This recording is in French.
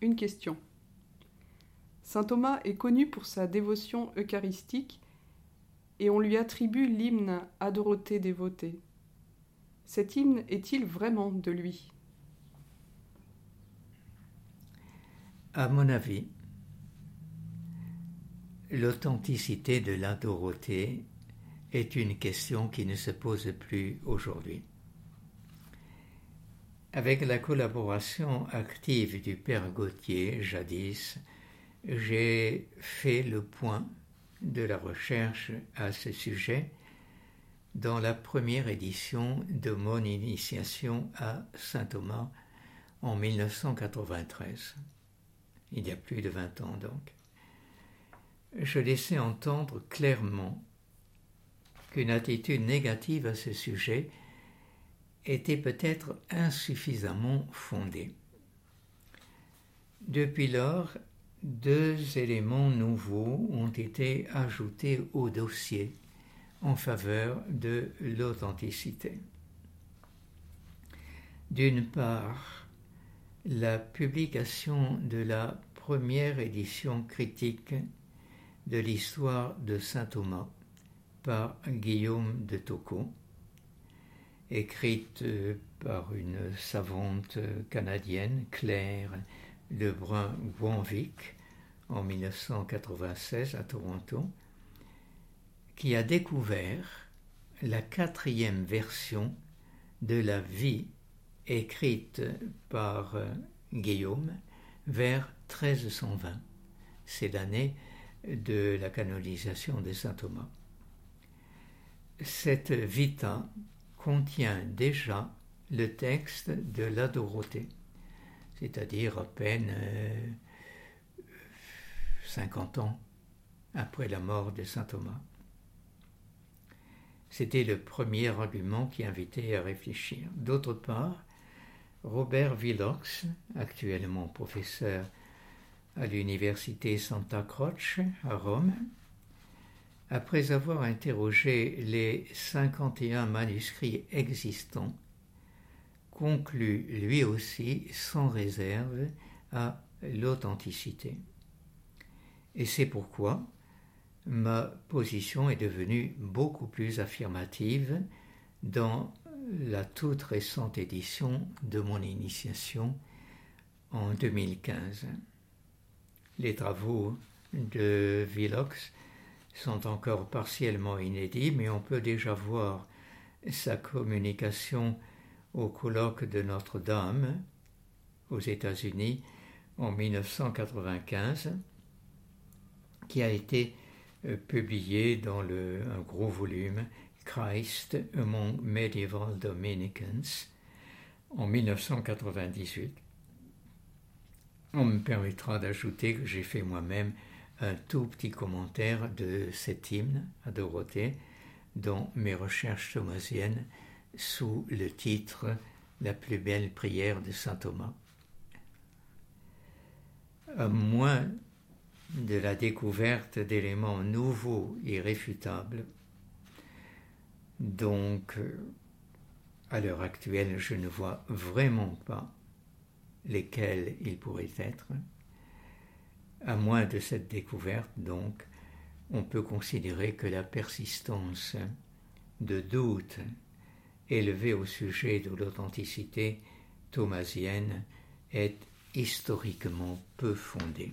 une question. Saint Thomas est connu pour sa dévotion eucharistique et on lui attribue l'hymne à Dorothée dévotée. Cet hymne est-il vraiment de lui? À mon avis, l'authenticité de la Dorothée est une question qui ne se pose plus aujourd'hui. Avec la collaboration active du père Gauthier, jadis, j'ai fait le point de la recherche à ce sujet dans la première édition de mon initiation à Saint Thomas en 1993, il y a plus de 20 ans donc. Je laissais entendre clairement qu'une attitude négative à ce sujet était peut-être insuffisamment fondée. Depuis lors, deux éléments nouveaux ont été ajoutés au dossier en faveur de l'authenticité. D'une part, la publication de la première édition critique de l'histoire de Saint Thomas par Guillaume de Tocco, écrite euh, par une savante canadienne, Claire Lebrun-Wanvic, en 1996 à Toronto, qui a découvert la quatrième version de la vie écrite par euh, Guillaume vers 1320. C'est l'année de la canonisation de saint Thomas. Cette vita contient déjà le texte de la Dorothée, c'est-à-dire à peine 50 euh, ans après la mort de saint Thomas. C'était le premier argument qui invitait à réfléchir. D'autre part, Robert Villox, actuellement professeur à l'université Santa Croce à Rome, après avoir interrogé les 51 manuscrits existants, conclut lui aussi sans réserve à l'authenticité. Et c'est pourquoi ma position est devenue beaucoup plus affirmative dans la toute récente édition de mon initiation en 2015. Les travaux de Villox sont encore partiellement inédits, mais on peut déjà voir sa communication au colloque de Notre-Dame aux États-Unis en 1995, qui a été euh, publié dans un gros volume Christ Among Medieval Dominicans en 1998. On me permettra d'ajouter que j'ai fait moi-même un tout petit commentaire de cet hymne à Dorothée dans mes recherches thomasiennes sous le titre La plus belle prière de saint Thomas. À moins de la découverte d'éléments nouveaux et réfutables, donc à l'heure actuelle je ne vois vraiment pas lesquels ils pourraient être, à moins de cette découverte, donc, on peut considérer que la persistance de doutes élevés au sujet de l'authenticité thomasienne est historiquement peu fondée.